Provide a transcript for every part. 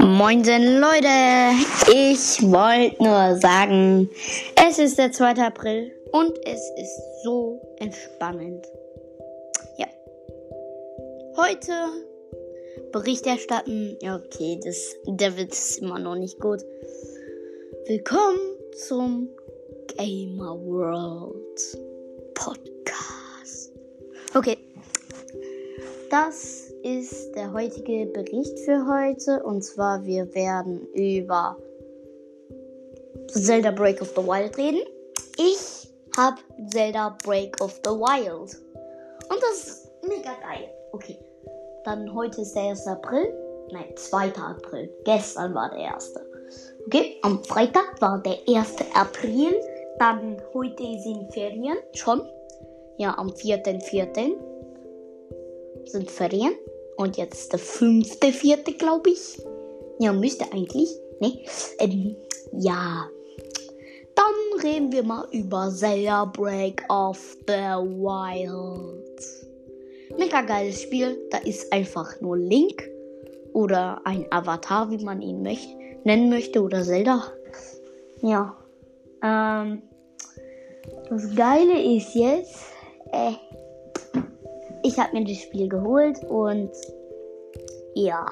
Moinsen Leute, ich wollte nur sagen, es ist der 2. April und es ist so entspannend. Ja. Heute Bericht erstatten. Okay, das, der Witz ist immer noch nicht gut. Willkommen zum Gamer World Podcast. Okay. Das ist der heutige Bericht für heute. Und zwar, wir werden über Zelda Break of the Wild reden. Ich habe Zelda Break of the Wild. Und das ist mega geil. Okay. Dann heute ist der 1. April. Nein, 2. April. Gestern war der 1. Okay, am Freitag war der 1. April. Dann heute sind Ferien schon. Ja, am 4.4. sind Ferien. Und jetzt der fünfte, vierte, glaube ich. Ja, müsste eigentlich. Ne? Ähm, ja. Dann reden wir mal über Zelda Break of the Wild. Mega geiles Spiel. Da ist einfach nur Link oder ein Avatar, wie man ihn möcht nennen möchte, oder Zelda. Ja. Ähm, das Geile ist jetzt, äh, ich habe mir das Spiel geholt und ja.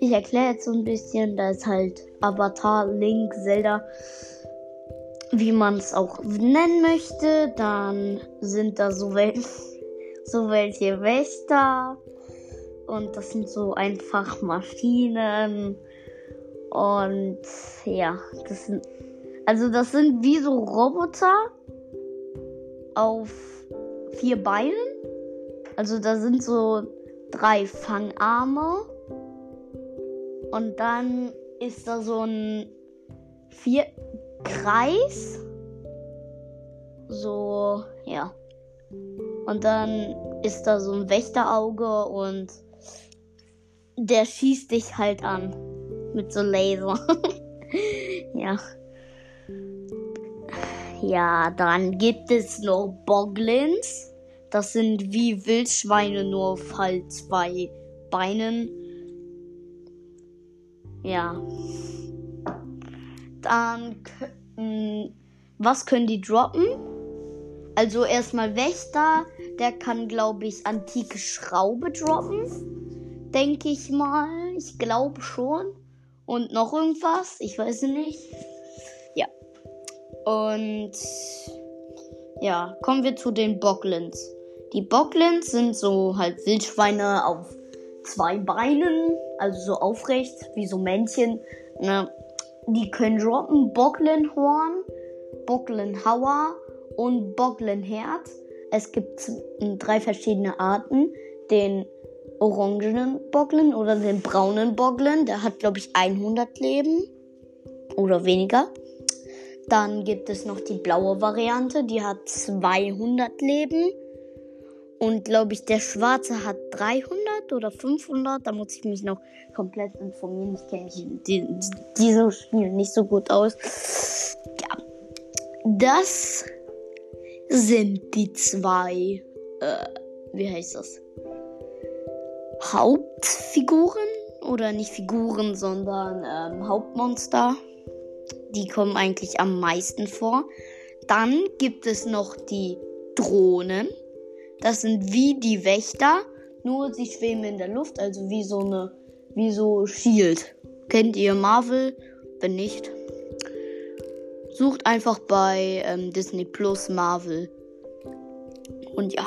Ich erkläre jetzt so ein bisschen, da ist halt Avatar, Link, Zelda, wie man es auch nennen möchte. Dann sind da so, wel so welche Wächter. Und das sind so einfach Maschinen. Und ja, das sind. Also das sind wie so Roboter auf vier Beinen. Also da sind so drei Fangarme. Und dann ist da so ein vier Kreis. So, ja. Und dann ist da so ein Wächterauge und der schießt dich halt an. Mit so Laser. ja. Ja, dann gibt es noch Boglins. Das sind wie Wildschweine, nur auf halt zwei Beinen. Ja. Dann, was können die droppen? Also erstmal Wächter, der kann, glaube ich, antike Schraube droppen. Denke ich mal. Ich glaube schon. Und noch irgendwas. Ich weiß nicht. Ja. Und ja, kommen wir zu den Boglins. Die Boglins sind so halt Wildschweine auf zwei Beinen, also so aufrecht, wie so Männchen. Ne? Die können droppen Boglinhorn, Boglinhauer und Boglinherz. Es gibt drei verschiedene Arten. Den orangenen Boglin oder den braunen Boglin. Der hat, glaube ich, 100 Leben oder weniger. Dann gibt es noch die blaue Variante, die hat 200 Leben. Und glaube ich, der Schwarze hat 300 oder 500. Da muss ich mich noch komplett informieren. Ich kenne mich die, diese Spiel nicht so gut aus. Ja. Das sind die zwei, äh, wie heißt das? Hauptfiguren oder nicht Figuren, sondern ähm, Hauptmonster. Die kommen eigentlich am meisten vor. Dann gibt es noch die Drohnen. Das sind wie die Wächter, nur sie schweben in der Luft, also wie so eine, wie so Shield. Kennt ihr Marvel? Wenn nicht, sucht einfach bei ähm, Disney Plus Marvel. Und ja,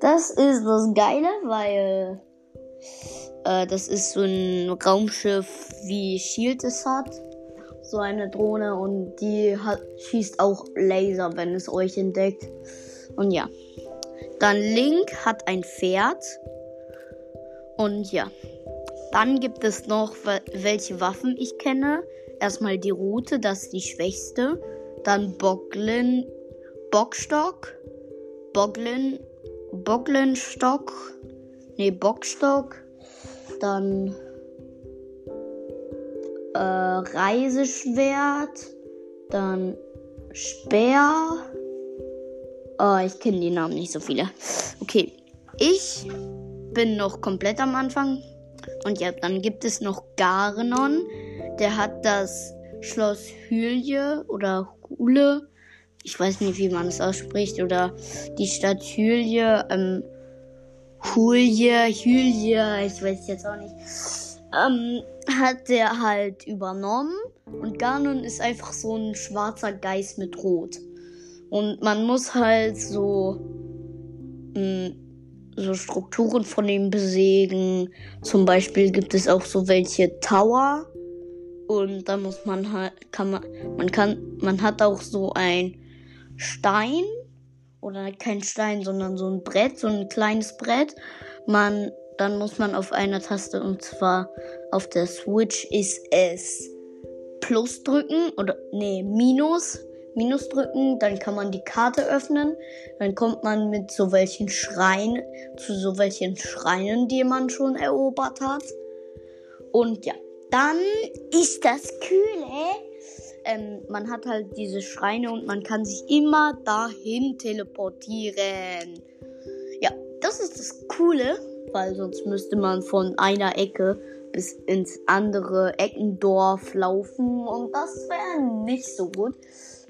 das ist das Geile, weil äh, das ist so ein Raumschiff, wie Shield es hat. So eine Drohne und die hat, schießt auch Laser, wenn es euch entdeckt. Und ja. Dann Link hat ein Pferd. Und ja. Dann gibt es noch, welche Waffen ich kenne. Erstmal die Route, das ist die schwächste. Dann Boglin, Bockstock, Boglin, Boglinstock, nee, Bockstock. Dann äh, Reiseschwert, dann Speer, Oh, ich kenne die Namen nicht so viele. Okay. ich bin noch komplett am Anfang. Und ja, dann gibt es noch Garnon. Der hat das Schloss Hylje oder Hule. Ich weiß nicht, wie man es ausspricht. Oder die Stadt Hylje. Ähm, Hulje, Hylje, ich weiß jetzt auch nicht. Ähm, hat der halt übernommen. Und Ganon ist einfach so ein schwarzer Geist mit Rot. Und man muss halt so, mh, mm, so Strukturen von ihm besiegen. Zum Beispiel gibt es auch so welche Tower. Und da muss man halt, kann man, man kann, man hat auch so ein Stein. Oder kein Stein, sondern so ein Brett, so ein kleines Brett. Man, dann muss man auf einer Taste und zwar auf der Switch ist es Plus drücken oder nee, Minus. Minus drücken, dann kann man die Karte öffnen. Dann kommt man mit so welchen Schreinen zu so welchen Schreinen, die man schon erobert hat. Und ja, dann ist das Kühle. Ähm, man hat halt diese Schreine und man kann sich immer dahin teleportieren. Ja, das ist das Coole, weil sonst müsste man von einer Ecke bis ins andere Eckendorf laufen und das wäre nicht so gut,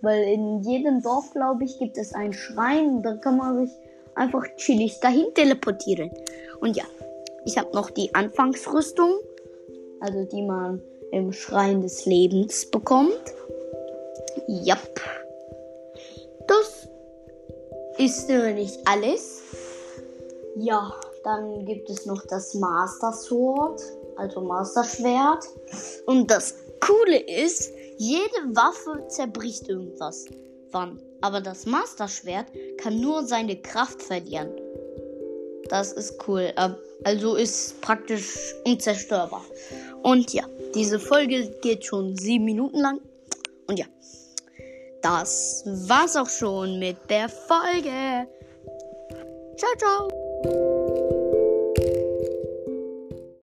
weil in jedem Dorf, glaube ich, gibt es einen Schrein da kann man sich einfach chillig dahin teleportieren. Und ja, ich habe noch die Anfangsrüstung, also die man im Schrein des Lebens bekommt. Ja, das ist nur nicht alles. Ja, dann gibt es noch das Master Sword also Master Schwert. Und das Coole ist, jede Waffe zerbricht irgendwas. Wann? Aber das Master Schwert kann nur seine Kraft verlieren. Das ist cool. Also ist praktisch unzerstörbar. Und ja, diese Folge geht schon sieben Minuten lang. Und ja, das war's auch schon mit der Folge. Ciao, ciao.